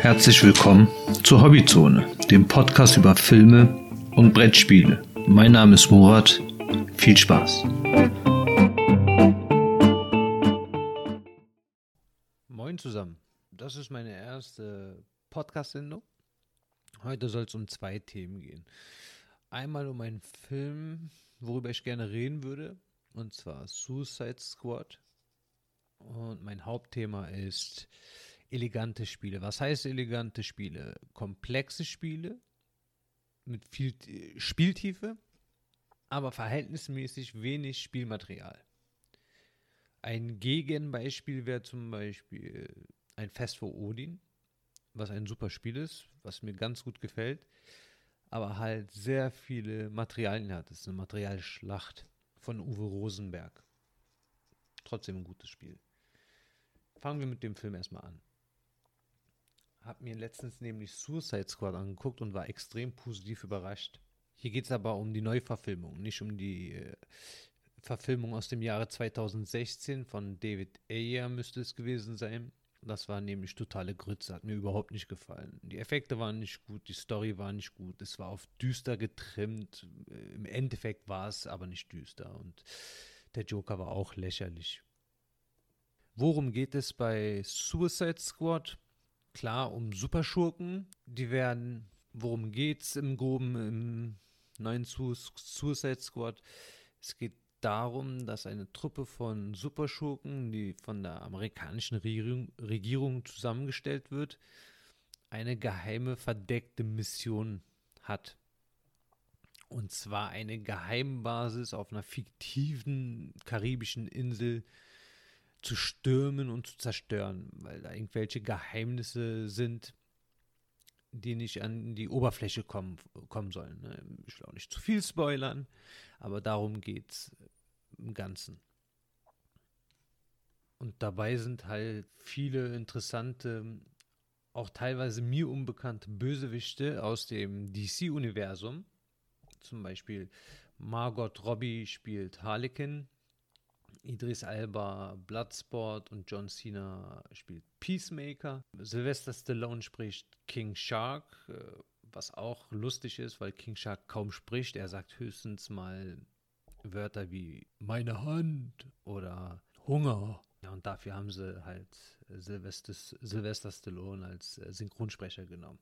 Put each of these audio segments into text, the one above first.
Herzlich willkommen zur Hobbyzone, dem Podcast über Filme und Brettspiele. Mein Name ist Murat. Viel Spaß. Moin zusammen. Das ist meine erste Podcast-Sendung. Heute soll es um zwei Themen gehen. Einmal um einen Film, worüber ich gerne reden würde, und zwar Suicide Squad. Und mein Hauptthema ist elegante Spiele. Was heißt elegante Spiele? Komplexe Spiele mit viel Spieltiefe, aber verhältnismäßig wenig Spielmaterial. Ein Gegenbeispiel wäre zum Beispiel ein Fest vor Odin, was ein super Spiel ist, was mir ganz gut gefällt, aber halt sehr viele Materialien hat. Es ist eine Materialschlacht von Uwe Rosenberg. Trotzdem ein gutes Spiel. Fangen wir mit dem Film erstmal an. Hab mir letztens nämlich Suicide Squad angeguckt und war extrem positiv überrascht. Hier geht es aber um die Neuverfilmung, nicht um die äh, Verfilmung aus dem Jahre 2016 von David Ayer müsste es gewesen sein. Das war nämlich totale Grütze, hat mir überhaupt nicht gefallen. Die Effekte waren nicht gut, die Story war nicht gut, es war auf düster getrimmt. Im Endeffekt war es aber nicht düster und der Joker war auch lächerlich. Worum geht es bei Suicide Squad? Klar, um Superschurken. Die werden, worum geht es im Groben im neuen Suicide Squad? Es geht darum, dass eine Truppe von Superschurken, die von der amerikanischen Regierung, Regierung zusammengestellt wird, eine geheime, verdeckte Mission hat. Und zwar eine Geheimbasis auf einer fiktiven karibischen Insel zu stürmen und zu zerstören, weil da irgendwelche Geheimnisse sind, die nicht an die Oberfläche kommen, kommen sollen. Ne? Ich will auch nicht zu viel spoilern, aber darum geht es im Ganzen. Und dabei sind halt viele interessante, auch teilweise mir unbekannte Bösewichte aus dem DC-Universum. Zum Beispiel Margot Robbie spielt Harlequin, Idris Alba Bloodsport und John Cena spielt Peacemaker. Sylvester Stallone spricht King Shark, äh, was auch lustig ist, weil King Shark kaum spricht. Er sagt höchstens mal Wörter wie meine Hand oder Hunger. Ja, und dafür haben sie halt Sylvester, Sylvester Stallone als äh, Synchronsprecher genommen.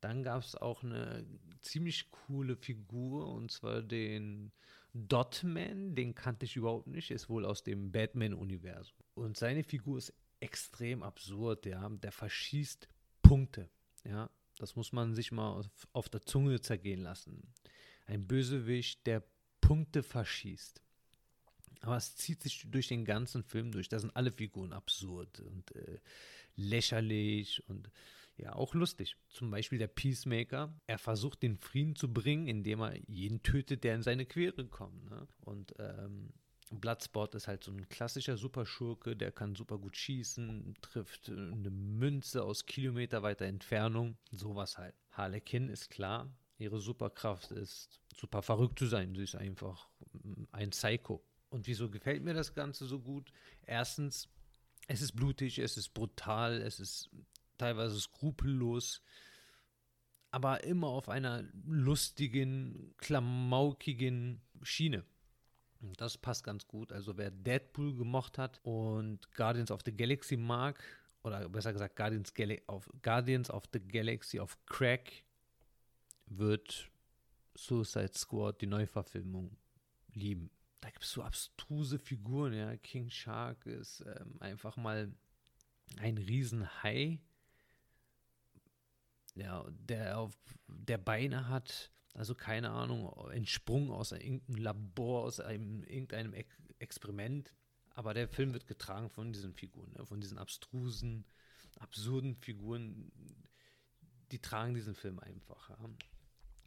Dann gab es auch eine ziemlich coole Figur und zwar den Dotman, den kannte ich überhaupt nicht, ist wohl aus dem Batman-Universum. Und seine Figur ist extrem absurd, ja. Der verschießt Punkte, ja. Das muss man sich mal auf, auf der Zunge zergehen lassen. Ein Bösewicht, der Punkte verschießt. Aber es zieht sich durch den ganzen Film durch. Da sind alle Figuren absurd und äh, lächerlich und ja auch lustig. Zum Beispiel der Peacemaker. Er versucht den Frieden zu bringen, indem er jeden tötet, der in seine Quere kommt. Ne? Und ähm, Bloodsport ist halt so ein klassischer Superschurke, der kann super gut schießen, trifft eine Münze aus Kilometer weiter Entfernung, sowas halt. Harlequin ist klar, ihre Superkraft ist super verrückt zu sein, sie ist einfach ein Psycho. Und wieso gefällt mir das Ganze so gut? Erstens, es ist blutig, es ist brutal, es ist teilweise skrupellos, aber immer auf einer lustigen, klamaukigen Schiene. Und das passt ganz gut. Also wer Deadpool gemocht hat und Guardians of the Galaxy mag, oder besser gesagt Guardians, Gal auf Guardians of the Galaxy auf Crack, wird Suicide Squad, die Neuverfilmung, lieben. Da gibt es so abstruse Figuren, ja. King Shark ist ähm, einfach mal ein Riesenhai, ja, der auf der Beine hat, also keine Ahnung, entsprungen aus irgendeinem Labor, aus einem, irgendeinem Ex Experiment. Aber der Film wird getragen von diesen Figuren, ne? von diesen abstrusen, absurden Figuren, die tragen diesen Film einfach. Ja?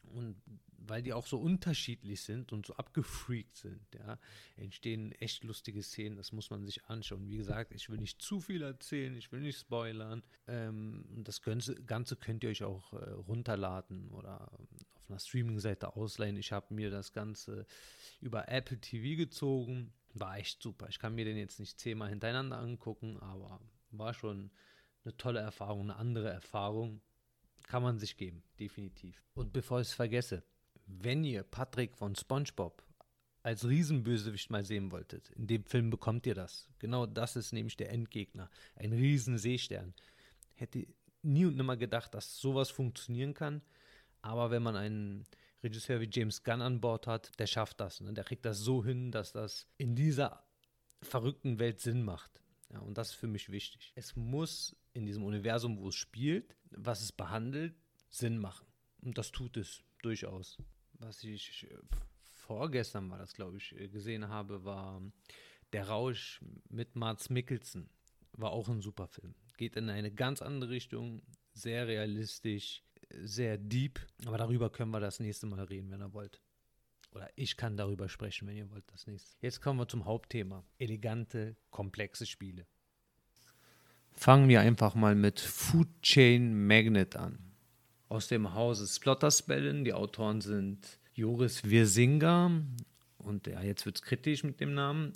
Und weil die auch so unterschiedlich sind und so abgefreakt sind, ja, entstehen echt lustige Szenen, das muss man sich anschauen. Wie gesagt, ich will nicht zu viel erzählen, ich will nicht spoilern. Ähm, das Ganze, könnt ihr euch auch äh, runterladen oder auf einer Streaming-Seite ausleihen. Ich habe mir das Ganze über Apple TV gezogen. War echt super. Ich kann mir den jetzt nicht zehnmal hintereinander angucken, aber war schon eine tolle Erfahrung, eine andere Erfahrung. Kann man sich geben, definitiv. Und bevor ich es vergesse, wenn ihr Patrick von SpongeBob als Riesenbösewicht mal sehen wolltet, in dem Film bekommt ihr das. Genau das ist nämlich der Endgegner. Ein Riesenseestern. Hätte nie und nimmer gedacht, dass sowas funktionieren kann. Aber wenn man einen Regisseur wie James Gunn an Bord hat, der schafft das. Ne? Der kriegt das so hin, dass das in dieser verrückten Welt Sinn macht. Ja, und das ist für mich wichtig. Es muss in diesem Universum, wo es spielt, was es behandelt, Sinn machen. Und das tut es durchaus. Was ich äh, vorgestern war das, glaube ich, äh, gesehen habe, war Der Rausch mit Mats Mikkelsen. War auch ein super Film. Geht in eine ganz andere Richtung, sehr realistisch, sehr deep. Aber darüber können wir das nächste Mal reden, wenn ihr wollt. Oder ich kann darüber sprechen, wenn ihr wollt, das nächste. Jetzt kommen wir zum Hauptthema. Elegante, komplexe Spiele. Fangen wir einfach mal mit Food Chain Magnet an. Aus dem Hause Splotterspellen. Die Autoren sind Joris Wirsinga und ja, jetzt wird es kritisch mit dem Namen.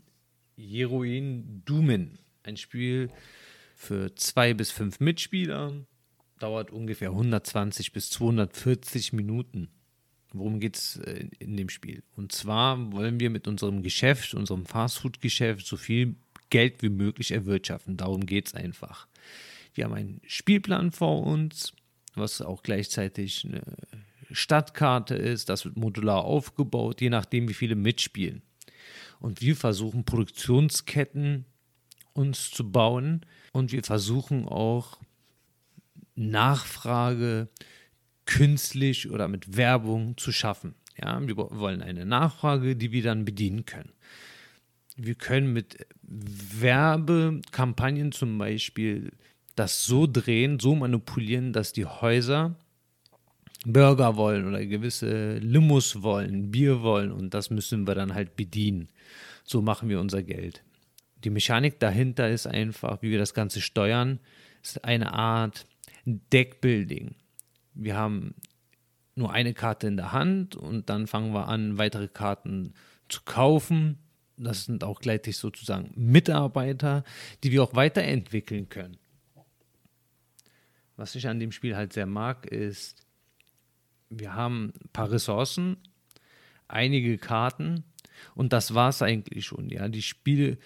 Jeroen Dumen. Ein Spiel für zwei bis fünf Mitspieler. Dauert ungefähr 120 bis 240 Minuten. Worum geht es äh, in dem Spiel? Und zwar wollen wir mit unserem Geschäft, unserem Fastfood-Geschäft, so viel Geld wie möglich erwirtschaften. Darum geht es einfach. Wir haben einen Spielplan vor uns, was auch gleichzeitig eine Stadtkarte ist. Das wird modular aufgebaut, je nachdem, wie viele mitspielen. Und wir versuchen Produktionsketten uns zu bauen und wir versuchen auch Nachfrage künstlich oder mit Werbung zu schaffen. Ja, wir wollen eine Nachfrage, die wir dann bedienen können. Wir können mit Werbekampagnen zum Beispiel das so drehen, so manipulieren, dass die Häuser Burger wollen oder gewisse Limos wollen, Bier wollen und das müssen wir dann halt bedienen. So machen wir unser Geld. Die Mechanik dahinter ist einfach, wie wir das Ganze steuern, ist eine Art Deckbuilding wir haben nur eine Karte in der Hand und dann fangen wir an, weitere Karten zu kaufen. Das sind auch gleichzeitig sozusagen Mitarbeiter, die wir auch weiterentwickeln können. Was ich an dem Spiel halt sehr mag, ist, wir haben ein paar Ressourcen, einige Karten und das war es eigentlich schon. Ja, die Spiele,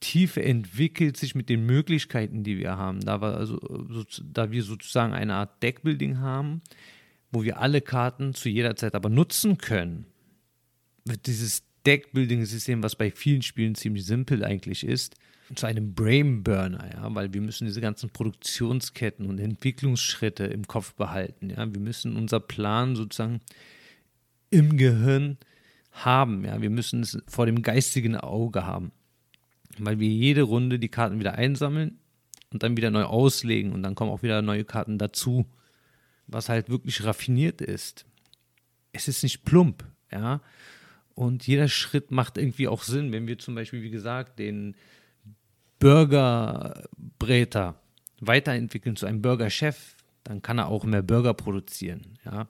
Tiefe entwickelt sich mit den Möglichkeiten, die wir haben. Da wir, also, so, da wir sozusagen eine Art Deckbuilding haben, wo wir alle Karten zu jeder Zeit aber nutzen können, wird dieses Deckbuilding-System, was bei vielen Spielen ziemlich simpel eigentlich ist, zu einem Brainburner, ja, weil wir müssen diese ganzen Produktionsketten und Entwicklungsschritte im Kopf behalten, ja. Wir müssen unser Plan sozusagen im Gehirn haben, ja. Wir müssen es vor dem geistigen Auge haben weil wir jede Runde die Karten wieder einsammeln und dann wieder neu auslegen und dann kommen auch wieder neue Karten dazu. Was halt wirklich raffiniert ist. Es ist nicht plump, ja. Und jeder Schritt macht irgendwie auch Sinn. Wenn wir zum Beispiel, wie gesagt, den Burgerbräter weiterentwickeln zu einem Burgerchef, dann kann er auch mehr Burger produzieren, ja.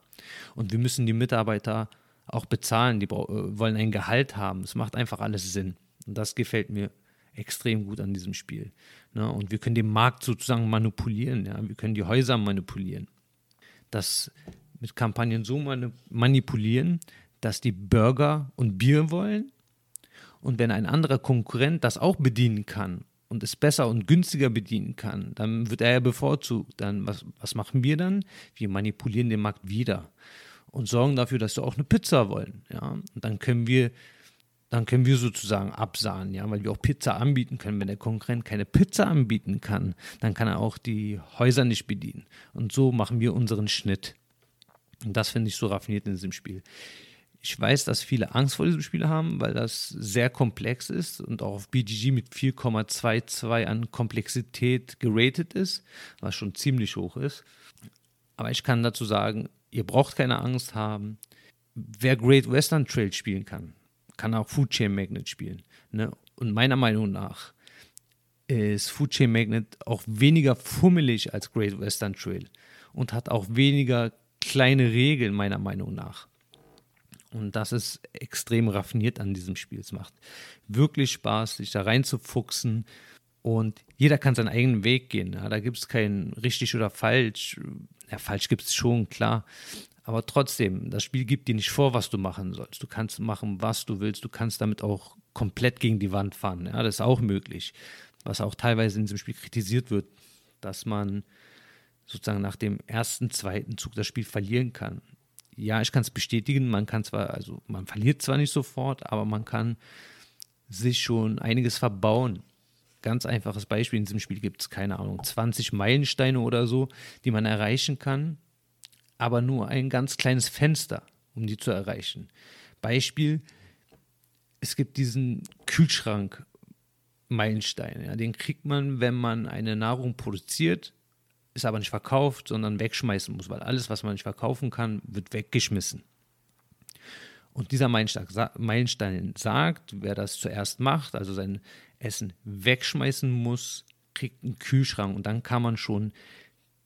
Und wir müssen die Mitarbeiter auch bezahlen, die äh, wollen ein Gehalt haben. Es macht einfach alles Sinn. Und das gefällt mir extrem gut an diesem Spiel. Ne? Und wir können den Markt sozusagen manipulieren. Ja? Wir können die Häuser manipulieren. Das mit Kampagnen so manipulieren, dass die Burger und Bier wollen. Und wenn ein anderer Konkurrent das auch bedienen kann und es besser und günstiger bedienen kann, dann wird er ja bevorzugt. Dann, was, was machen wir dann? Wir manipulieren den Markt wieder und sorgen dafür, dass sie auch eine Pizza wollen. Ja? Und dann können wir dann können wir sozusagen absahen, ja, weil wir auch Pizza anbieten können. Wenn der Konkurrent keine Pizza anbieten kann, dann kann er auch die Häuser nicht bedienen. Und so machen wir unseren Schnitt. Und das finde ich so raffiniert in diesem Spiel. Ich weiß, dass viele Angst vor diesem Spiel haben, weil das sehr komplex ist und auch auf BGG mit 4,22 an Komplexität geratet ist, was schon ziemlich hoch ist. Aber ich kann dazu sagen, ihr braucht keine Angst haben. Wer Great Western Trail spielen kann, kann auch Food Chain Magnet spielen. Ne? Und meiner Meinung nach ist Food Chain Magnet auch weniger fummelig als Great Western Trail und hat auch weniger kleine Regeln, meiner Meinung nach. Und das ist extrem raffiniert an diesem Spiel. Es macht wirklich Spaß, sich da reinzufuchsen. Und jeder kann seinen eigenen Weg gehen. Ja? Da gibt es kein richtig oder falsch. Ja, falsch gibt es schon, klar. Aber trotzdem, das Spiel gibt dir nicht vor, was du machen sollst. Du kannst machen, was du willst. Du kannst damit auch komplett gegen die Wand fahren. Ja, das ist auch möglich. Was auch teilweise in diesem Spiel kritisiert wird, dass man sozusagen nach dem ersten, zweiten Zug das Spiel verlieren kann. Ja, ich kann es bestätigen, man kann zwar, also man verliert zwar nicht sofort, aber man kann sich schon einiges verbauen. Ganz einfaches Beispiel in diesem Spiel gibt es, keine Ahnung, 20 Meilensteine oder so, die man erreichen kann, aber nur ein ganz kleines Fenster, um die zu erreichen. Beispiel, es gibt diesen Kühlschrank Meilenstein. Ja, den kriegt man, wenn man eine Nahrung produziert ist aber nicht verkauft, sondern wegschmeißen muss, weil alles, was man nicht verkaufen kann, wird weggeschmissen. Und dieser Meilenstein sagt, wer das zuerst macht, also sein Essen wegschmeißen muss, kriegt einen Kühlschrank und dann kann man schon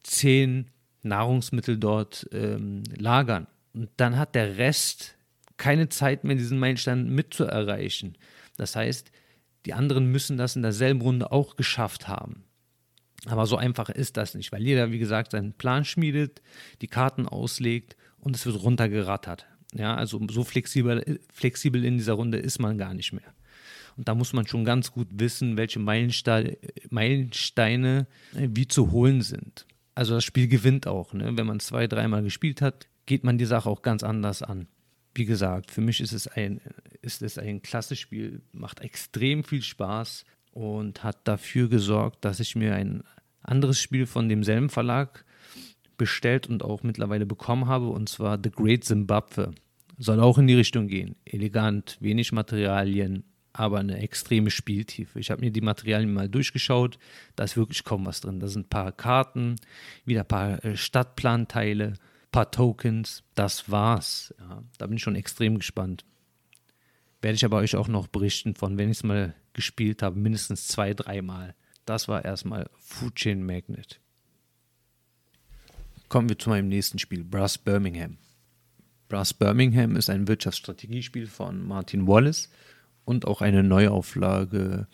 zehn Nahrungsmittel dort ähm, lagern. Und dann hat der Rest keine Zeit mehr, diesen Meilenstein mitzuerreichen. Das heißt, die anderen müssen das in derselben Runde auch geschafft haben. Aber so einfach ist das nicht, weil jeder, wie gesagt, seinen Plan schmiedet, die Karten auslegt und es wird runtergerattert. Ja, also so flexibel, flexibel in dieser Runde ist man gar nicht mehr. Und da muss man schon ganz gut wissen, welche Meilensteine, Meilensteine wie zu holen sind. Also das Spiel gewinnt auch. Ne? Wenn man zwei, dreimal gespielt hat, geht man die Sache auch ganz anders an. Wie gesagt, für mich ist es ein, ist es ein klasse Spiel, macht extrem viel Spaß und hat dafür gesorgt, dass ich mir ein anderes Spiel von demselben Verlag bestellt und auch mittlerweile bekommen habe, und zwar The Great Zimbabwe. Soll auch in die Richtung gehen. Elegant, wenig Materialien, aber eine extreme Spieltiefe. Ich habe mir die Materialien mal durchgeschaut, da ist wirklich kaum was drin. Da sind ein paar Karten, wieder ein paar äh, Stadtplanteile, ein paar Tokens. Das war's. Ja, da bin ich schon extrem gespannt. Werde ich aber euch auch noch berichten von, wenn ich es mal gespielt habe, mindestens zwei, dreimal. Das war erstmal Food Chain Magnet. Kommen wir zu meinem nächsten Spiel, Brass Birmingham. Brass Birmingham ist ein Wirtschaftsstrategiespiel von Martin Wallace und auch eine Neuauflage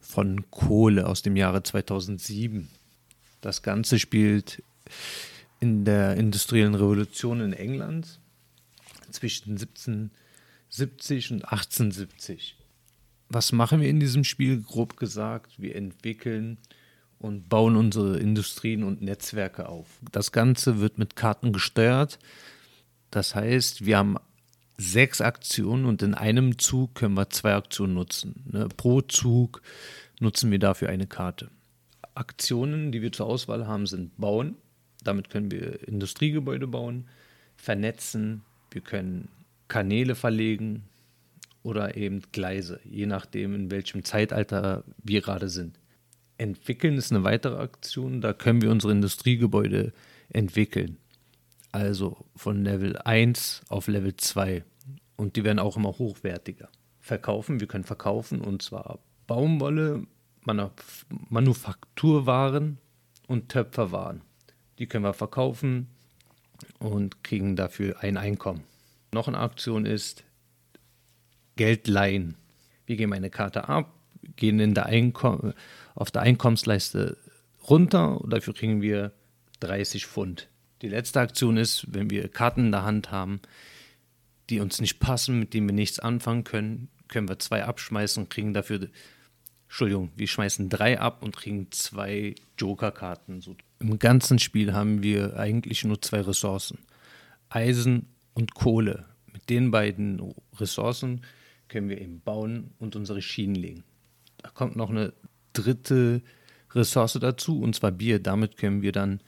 von Kohle aus dem Jahre 2007. Das Ganze spielt in der industriellen Revolution in England zwischen 1770 und 1870 was machen wir in diesem Spiel? Grob gesagt, wir entwickeln und bauen unsere Industrien und Netzwerke auf. Das Ganze wird mit Karten gesteuert. Das heißt, wir haben sechs Aktionen und in einem Zug können wir zwei Aktionen nutzen. Ne? Pro Zug nutzen wir dafür eine Karte. Aktionen, die wir zur Auswahl haben, sind bauen. Damit können wir Industriegebäude bauen, vernetzen, wir können Kanäle verlegen, oder eben Gleise, je nachdem, in welchem Zeitalter wir gerade sind. Entwickeln ist eine weitere Aktion, da können wir unsere Industriegebäude entwickeln. Also von Level 1 auf Level 2. Und die werden auch immer hochwertiger. Verkaufen, wir können verkaufen und zwar Baumwolle, Manufakturwaren und Töpferwaren. Die können wir verkaufen und kriegen dafür ein Einkommen. Noch eine Aktion ist Geld leihen. Wir geben eine Karte ab, gehen in der auf der Einkommensleiste runter und dafür kriegen wir 30 Pfund. Die letzte Aktion ist, wenn wir Karten in der Hand haben, die uns nicht passen, mit denen wir nichts anfangen können, können wir zwei abschmeißen und kriegen dafür, Entschuldigung, wir schmeißen drei ab und kriegen zwei Joker-Karten. So. Im ganzen Spiel haben wir eigentlich nur zwei Ressourcen: Eisen und Kohle. Mit den beiden Ressourcen können wir eben bauen und unsere Schienen legen. Da kommt noch eine dritte Ressource dazu, und zwar Bier. Damit können wir dann,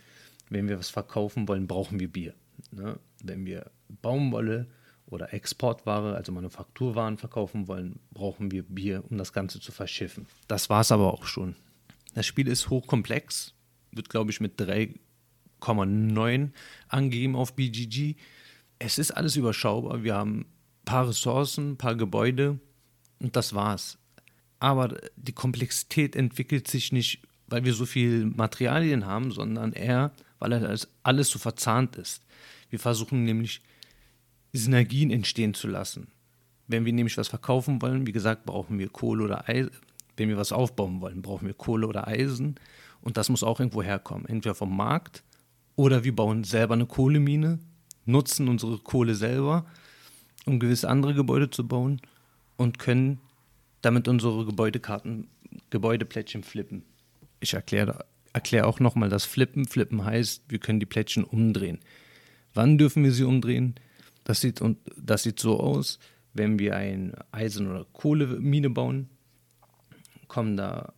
wenn wir was verkaufen wollen, brauchen wir Bier. Ne? Wenn wir Baumwolle oder Exportware, also Manufakturwaren verkaufen wollen, brauchen wir Bier, um das Ganze zu verschiffen. Das war es aber auch schon. Das Spiel ist hochkomplex, wird glaube ich mit 3,9 angegeben auf BGG. Es ist alles überschaubar. Wir haben paar Ressourcen, paar Gebäude und das war's. Aber die Komplexität entwickelt sich nicht, weil wir so viel Materialien haben, sondern eher, weil alles so verzahnt ist. Wir versuchen nämlich Synergien entstehen zu lassen. Wenn wir nämlich was verkaufen wollen, wie gesagt, brauchen wir Kohle oder Eisen, wenn wir was aufbauen wollen, brauchen wir Kohle oder Eisen und das muss auch irgendwo herkommen. Entweder vom Markt oder wir bauen selber eine Kohlemine, nutzen unsere Kohle selber, um gewisse andere Gebäude zu bauen und können damit unsere Gebäudekarten, Gebäudeplättchen flippen. Ich erkläre erklär auch nochmal das Flippen. Flippen heißt, wir können die Plättchen umdrehen. Wann dürfen wir sie umdrehen? Das sieht, das sieht so aus, wenn wir eine Eisen- oder Kohlemine bauen, kommen da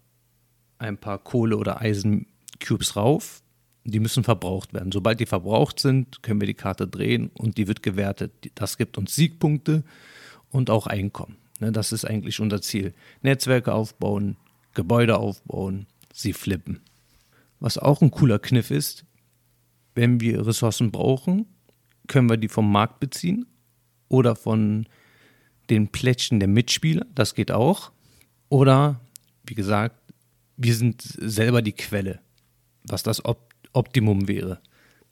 ein paar Kohle- oder Eisencubes rauf. Die müssen verbraucht werden. Sobald die verbraucht sind, können wir die Karte drehen und die wird gewertet. Das gibt uns Siegpunkte und auch Einkommen. Ne, das ist eigentlich unser Ziel. Netzwerke aufbauen, Gebäude aufbauen, sie flippen. Was auch ein cooler Kniff ist, wenn wir Ressourcen brauchen, können wir die vom Markt beziehen oder von den Plättchen der Mitspieler, das geht auch. Oder, wie gesagt, wir sind selber die Quelle, was das Optimum wäre.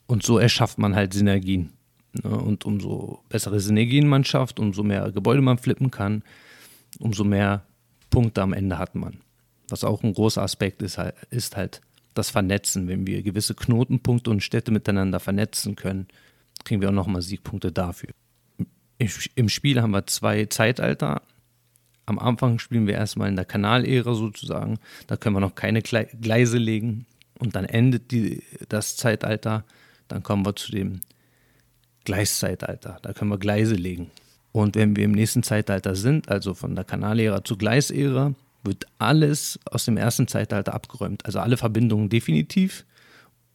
Und so erschafft man halt Synergien. Ne? Und umso bessere Synergien man schafft, umso mehr Gebäude man flippen kann, umso mehr Punkte am Ende hat man. Was auch ein großer Aspekt ist, ist halt das Vernetzen. Wenn wir gewisse Knotenpunkte und Städte miteinander vernetzen können, kriegen wir auch nochmal Siegpunkte dafür. Im Spiel haben wir zwei Zeitalter. Am Anfang spielen wir erstmal in der Kanalära sozusagen. Da können wir noch keine Gleise legen. Und dann endet die, das Zeitalter. Dann kommen wir zu dem Gleiszeitalter. Da können wir Gleise legen. Und wenn wir im nächsten Zeitalter sind, also von der Kanalära zur Gleisära, wird alles aus dem ersten Zeitalter abgeräumt. Also alle Verbindungen definitiv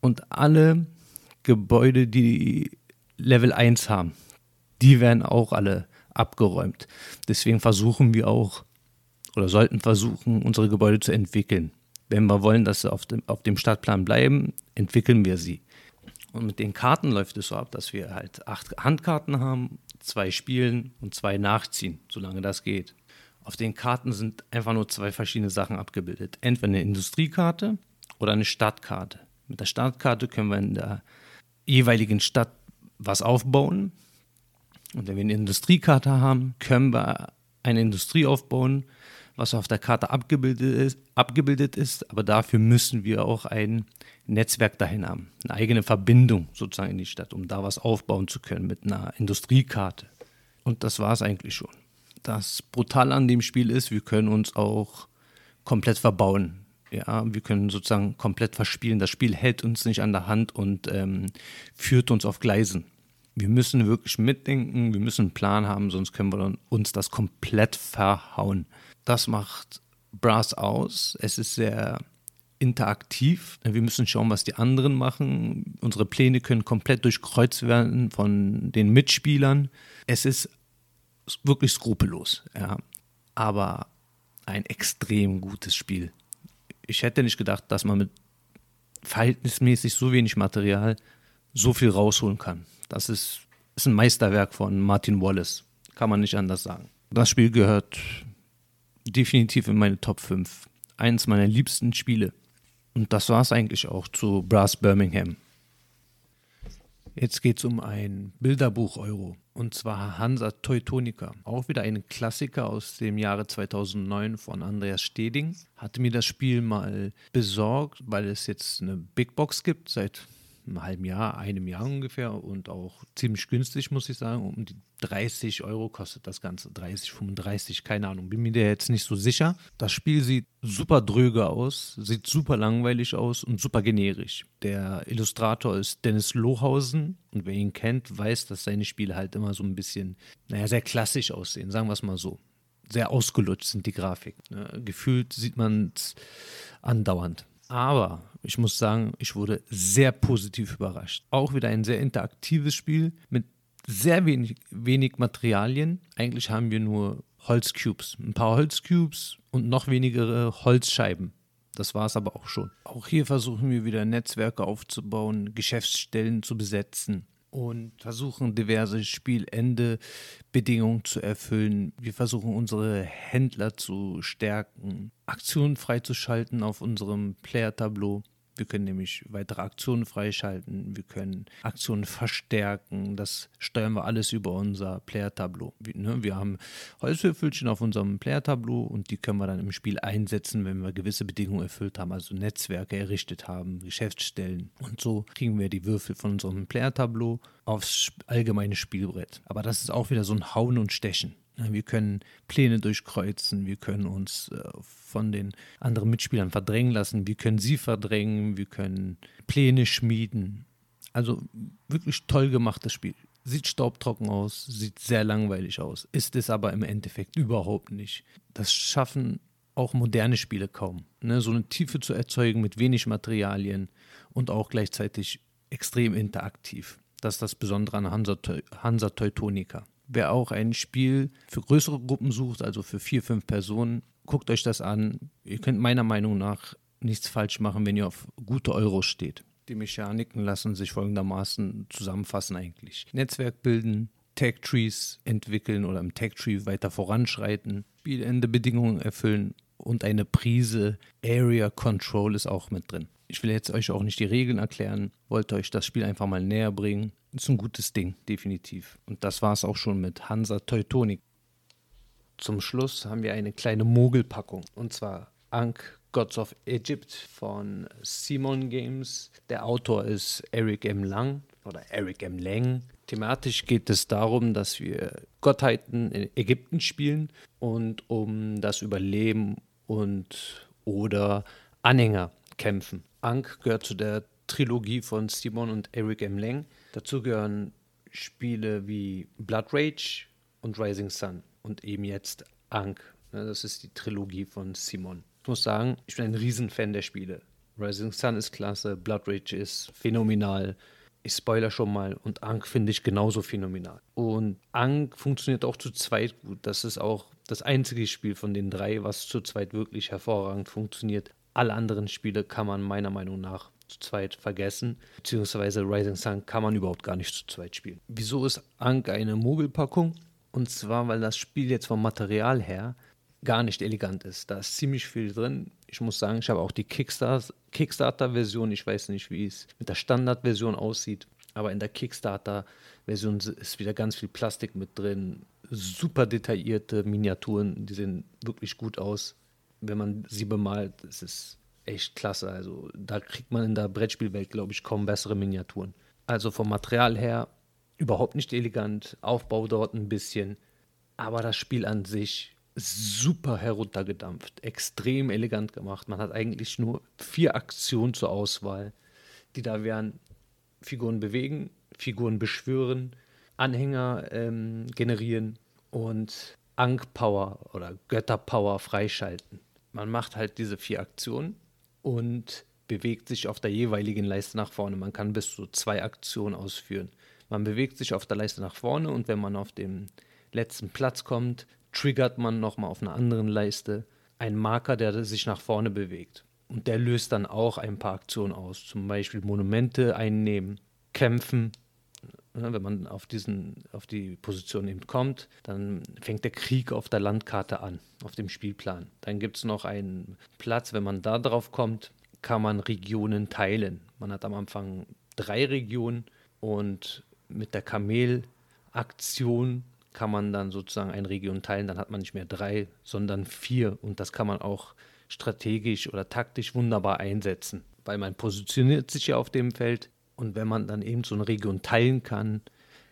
und alle Gebäude, die Level 1 haben, die werden auch alle abgeräumt. Deswegen versuchen wir auch oder sollten versuchen, unsere Gebäude zu entwickeln. Wenn wir wollen, dass sie auf dem, auf dem Stadtplan bleiben, entwickeln wir sie. Und mit den Karten läuft es so ab, dass wir halt acht Handkarten haben, zwei spielen und zwei nachziehen, solange das geht. Auf den Karten sind einfach nur zwei verschiedene Sachen abgebildet. Entweder eine Industriekarte oder eine Stadtkarte. Mit der Stadtkarte können wir in der jeweiligen Stadt was aufbauen. Und wenn wir eine Industriekarte haben, können wir eine Industrie aufbauen, was auf der Karte abgebildet ist, abgebildet ist. Aber dafür müssen wir auch ein Netzwerk dahin haben, eine eigene Verbindung sozusagen in die Stadt, um da was aufbauen zu können mit einer Industriekarte. Und das war es eigentlich schon. Das Brutale an dem Spiel ist, wir können uns auch komplett verbauen. Ja, wir können sozusagen komplett verspielen. Das Spiel hält uns nicht an der Hand und ähm, führt uns auf Gleisen. Wir müssen wirklich mitdenken, wir müssen einen Plan haben, sonst können wir uns das komplett verhauen. Das macht Brass aus. Es ist sehr interaktiv. Wir müssen schauen, was die anderen machen. Unsere Pläne können komplett durchkreuzt werden von den Mitspielern. Es ist wirklich skrupellos, ja. aber ein extrem gutes Spiel. Ich hätte nicht gedacht, dass man mit verhältnismäßig so wenig Material so viel rausholen kann. Das ist, ist ein Meisterwerk von Martin Wallace, kann man nicht anders sagen. Das Spiel gehört definitiv in meine Top 5. Eines meiner liebsten Spiele. Und das war es eigentlich auch zu Brass Birmingham. Jetzt geht es um ein Bilderbuch-Euro. Und zwar Hansa Teutonica. Auch wieder ein Klassiker aus dem Jahre 2009 von Andreas Steding. Hatte mir das Spiel mal besorgt, weil es jetzt eine Big Box gibt seit einem halben Jahr, einem Jahr ungefähr und auch ziemlich günstig, muss ich sagen. Um die 30 Euro kostet das Ganze. 30, 35, keine Ahnung. Bin mir da jetzt nicht so sicher. Das Spiel sieht super dröge aus, sieht super langweilig aus und super generisch. Der Illustrator ist Dennis Lohausen und wer ihn kennt, weiß, dass seine Spiele halt immer so ein bisschen, naja, sehr klassisch aussehen, sagen wir es mal so. Sehr ausgelutscht sind die Grafiken. Ne? Gefühlt sieht man es andauernd. Aber ich muss sagen, ich wurde sehr positiv überrascht. Auch wieder ein sehr interaktives Spiel mit sehr wenig, wenig Materialien. Eigentlich haben wir nur Holzcubes. Ein paar Holzcubes und noch weniger Holzscheiben. Das war es aber auch schon. Auch hier versuchen wir wieder Netzwerke aufzubauen, Geschäftsstellen zu besetzen und versuchen diverse Spielendebedingungen zu erfüllen. Wir versuchen unsere Händler zu stärken, Aktionen freizuschalten auf unserem Player-Tableau. Wir können nämlich weitere Aktionen freischalten, wir können Aktionen verstärken. Das steuern wir alles über unser Player-Tableau. Wir, ne, wir haben Holzwürfelchen auf unserem Player-Tableau und die können wir dann im Spiel einsetzen, wenn wir gewisse Bedingungen erfüllt haben, also Netzwerke errichtet haben, Geschäftsstellen. Und so kriegen wir die Würfel von unserem Player-Tableau aufs allgemeine Spielbrett. Aber das ist auch wieder so ein Hauen und Stechen. Wir können Pläne durchkreuzen, wir können uns äh, von den anderen Mitspielern verdrängen lassen, wir können sie verdrängen, wir können Pläne schmieden. Also wirklich toll gemachtes Spiel. Sieht staubtrocken aus, sieht sehr langweilig aus, ist es aber im Endeffekt überhaupt nicht. Das schaffen auch moderne Spiele kaum. Ne? So eine Tiefe zu erzeugen mit wenig Materialien und auch gleichzeitig extrem interaktiv. Das ist das Besondere an Hansa, Hansa Teutonica. Wer auch ein Spiel für größere Gruppen sucht, also für vier, fünf Personen, guckt euch das an. Ihr könnt meiner Meinung nach nichts falsch machen, wenn ihr auf gute Euro steht. Die Mechaniken lassen sich folgendermaßen zusammenfassen eigentlich. Netzwerk bilden, Tag-Trees entwickeln oder im Tag-Tree weiter voranschreiten, Spielendebedingungen erfüllen und eine Prise Area Control ist auch mit drin. Ich will jetzt euch auch nicht die Regeln erklären, wollte euch das Spiel einfach mal näher bringen. Ist ein gutes Ding, definitiv. Und das war es auch schon mit Hansa Teutonik. Zum Schluss haben wir eine kleine Mogelpackung. Und zwar Ankh Gods of Egypt von Simon Games. Der Autor ist Eric M. Lang oder Eric M. Lang. Thematisch geht es darum, dass wir Gottheiten in Ägypten spielen und um das Überleben und oder Anhänger kämpfen. Ankh gehört zu der Trilogie von Simon und Eric M. Lang. Dazu gehören Spiele wie Blood Rage und Rising Sun und eben jetzt Ankh. Ne, das ist die Trilogie von Simon. Ich muss sagen, ich bin ein Riesenfan der Spiele. Rising Sun ist klasse, Blood Rage ist phänomenal. Ich spoiler schon mal und Ankh finde ich genauso phänomenal. Und Ankh funktioniert auch zu zweit gut. Das ist auch das einzige Spiel von den drei, was zu zweit wirklich hervorragend funktioniert. Alle anderen Spiele kann man meiner Meinung nach zu zweit vergessen, beziehungsweise Rising Sun kann man überhaupt gar nicht zu zweit spielen. Wieso ist Ankh eine Mogelpackung? Und zwar, weil das Spiel jetzt vom Material her gar nicht elegant ist. Da ist ziemlich viel drin. Ich muss sagen, ich habe auch die Kickstarter-Version. Ich weiß nicht, wie es mit der Standard-Version aussieht. Aber in der Kickstarter-Version ist wieder ganz viel Plastik mit drin. Super detaillierte Miniaturen, die sehen wirklich gut aus. Wenn man sie bemalt, ist es echt klasse. Also da kriegt man in der Brettspielwelt, glaube ich, kaum bessere Miniaturen. Also vom Material her überhaupt nicht elegant, Aufbau dort ein bisschen, aber das Spiel an sich super heruntergedampft, extrem elegant gemacht. Man hat eigentlich nur vier Aktionen zur Auswahl, die da wären: Figuren bewegen, Figuren beschwören, Anhänger ähm, generieren und Ankh Power oder Götter Power freischalten. Man macht halt diese vier Aktionen und bewegt sich auf der jeweiligen Leiste nach vorne. Man kann bis zu zwei Aktionen ausführen. Man bewegt sich auf der Leiste nach vorne und wenn man auf den letzten Platz kommt, triggert man nochmal auf einer anderen Leiste einen Marker, der sich nach vorne bewegt. Und der löst dann auch ein paar Aktionen aus. Zum Beispiel Monumente einnehmen, kämpfen. Wenn man auf, diesen, auf die Position eben kommt, dann fängt der Krieg auf der Landkarte an, auf dem Spielplan. Dann gibt es noch einen Platz, wenn man da drauf kommt, kann man Regionen teilen. Man hat am Anfang drei Regionen und mit der Kamel-Aktion kann man dann sozusagen eine Region teilen, dann hat man nicht mehr drei, sondern vier. Und das kann man auch strategisch oder taktisch wunderbar einsetzen, weil man positioniert sich ja auf dem Feld. Und wenn man dann eben so eine Region teilen kann,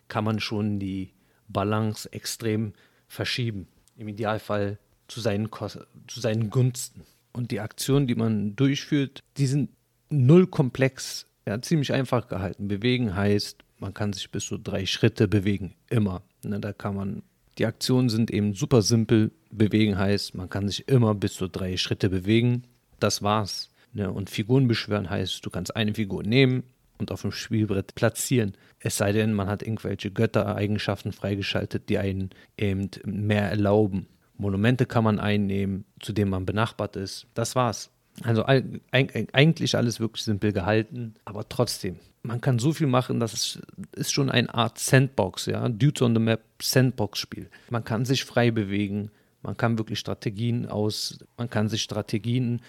kann man schon die Balance extrem verschieben. Im Idealfall zu seinen, zu seinen Gunsten. Und die Aktionen, die man durchführt, die sind null komplex, ja, ziemlich einfach gehalten. Bewegen heißt, man kann sich bis zu drei Schritte bewegen, immer. Ne, da kann man, die Aktionen sind eben super simpel. Bewegen heißt, man kann sich immer bis zu drei Schritte bewegen. Das war's. Ne? Und Figuren beschwören heißt, du kannst eine Figur nehmen und auf dem Spielbrett platzieren. Es sei denn, man hat irgendwelche Göttereigenschaften freigeschaltet, die einen eben mehr erlauben. Monumente kann man einnehmen, zu denen man benachbart ist. Das war's. Also eigentlich alles wirklich simpel gehalten, aber trotzdem, man kann so viel machen, das ist, schon eine Art Sandbox, ja, Dudes on the Map Sandbox-Spiel. Man kann sich frei bewegen, man kann wirklich Strategien aus, man kann sich Strategien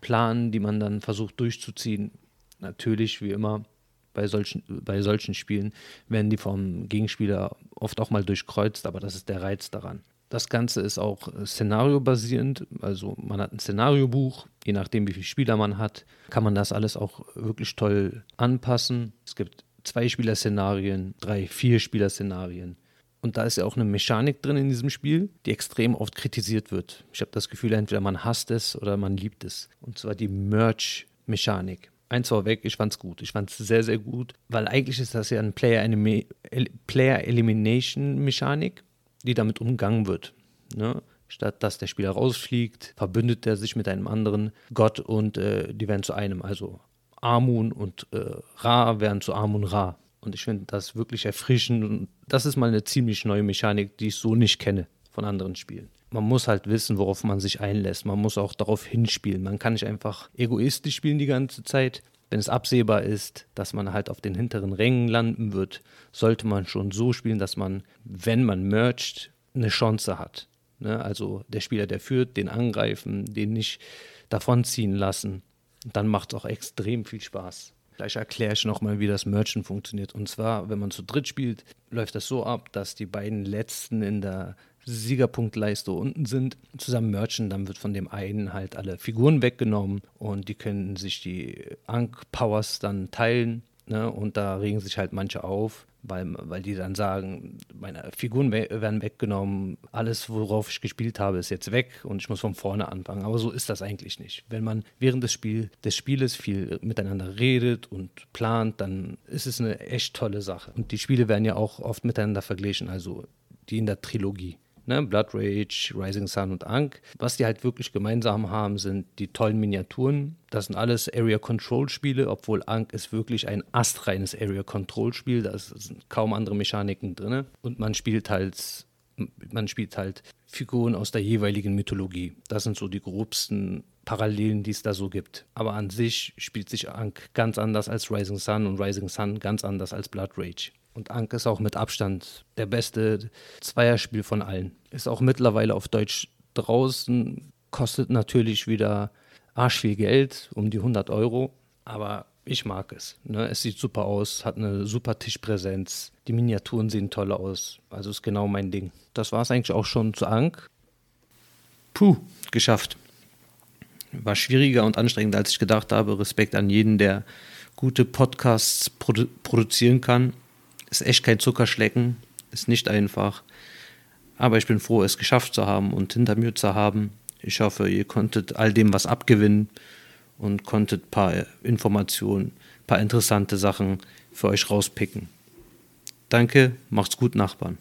planen, die man dann versucht durchzuziehen. Natürlich, wie immer, bei solchen, bei solchen Spielen werden die vom Gegenspieler oft auch mal durchkreuzt, aber das ist der Reiz daran. Das Ganze ist auch szenariobasierend, also man hat ein Szenariobuch, je nachdem wie viele Spieler man hat, kann man das alles auch wirklich toll anpassen. Es gibt zwei Spieler-Szenarien, drei, vier Spieler-Szenarien. Und da ist ja auch eine Mechanik drin in diesem Spiel, die extrem oft kritisiert wird. Ich habe das Gefühl, entweder man hasst es oder man liebt es. Und zwar die Merch-Mechanik. Eins vorweg, ich fand es gut. Ich fand es sehr, sehr gut, weil eigentlich ist das ja eine Player-Elimination-Mechanik, die damit umgangen wird. Ne? Statt dass der Spieler rausfliegt, verbündet er sich mit einem anderen Gott und äh, die werden zu einem. Also Amun und äh, Ra werden zu Amun Ra. Und ich finde das wirklich erfrischend. Und das ist mal eine ziemlich neue Mechanik, die ich so nicht kenne von anderen Spielen. Man muss halt wissen, worauf man sich einlässt. Man muss auch darauf hinspielen. Man kann nicht einfach egoistisch spielen die ganze Zeit. Wenn es absehbar ist, dass man halt auf den hinteren Rängen landen wird, sollte man schon so spielen, dass man, wenn man mercht, eine Chance hat. Ne? Also der Spieler, der führt, den angreifen, den nicht davonziehen lassen. Dann macht es auch extrem viel Spaß. Gleich erkläre ich nochmal, wie das Merchant funktioniert. Und zwar, wenn man zu dritt spielt, läuft das so ab, dass die beiden Letzten in der Siegerpunktleiste unten sind, zusammen merchen, dann wird von dem einen halt alle Figuren weggenommen und die können sich die Ankh-Powers dann teilen. Ne? Und da regen sich halt manche auf, weil, weil die dann sagen, meine Figuren we werden weggenommen, alles, worauf ich gespielt habe, ist jetzt weg und ich muss von vorne anfangen. Aber so ist das eigentlich nicht. Wenn man während des, Spiel, des Spieles viel miteinander redet und plant, dann ist es eine echt tolle Sache. Und die Spiele werden ja auch oft miteinander verglichen, also die in der Trilogie ne, Blood Rage, Rising Sun und Ankh. Was die halt wirklich gemeinsam haben, sind die tollen Miniaturen. Das sind alles Area Control Spiele, obwohl Ankh ist wirklich ein astreines Area Control Spiel. Da sind kaum andere Mechaniken drin. Und man spielt halt, man spielt halt Figuren aus der jeweiligen Mythologie. Das sind so die grobsten Parallelen, die es da so gibt. Aber an sich spielt sich Ankh ganz anders als Rising Sun und Rising Sun ganz anders als Blood Rage. Und Anke ist auch mit Abstand der beste Zweierspiel von allen. Ist auch mittlerweile auf Deutsch draußen, kostet natürlich wieder arsch viel Geld, um die 100 Euro. Aber ich mag es. Ne? Es sieht super aus, hat eine super Tischpräsenz. Die Miniaturen sehen toll aus. Also ist genau mein Ding. Das war es eigentlich auch schon zu Ank. Puh, geschafft. War schwieriger und anstrengender, als ich gedacht habe. Respekt an jeden, der gute Podcasts produ produzieren kann. Ist echt kein Zuckerschlecken, ist nicht einfach. Aber ich bin froh, es geschafft zu haben und hinter mir zu haben. Ich hoffe, ihr konntet all dem was abgewinnen und konntet ein paar Informationen, ein paar interessante Sachen für euch rauspicken. Danke, macht's gut, Nachbarn.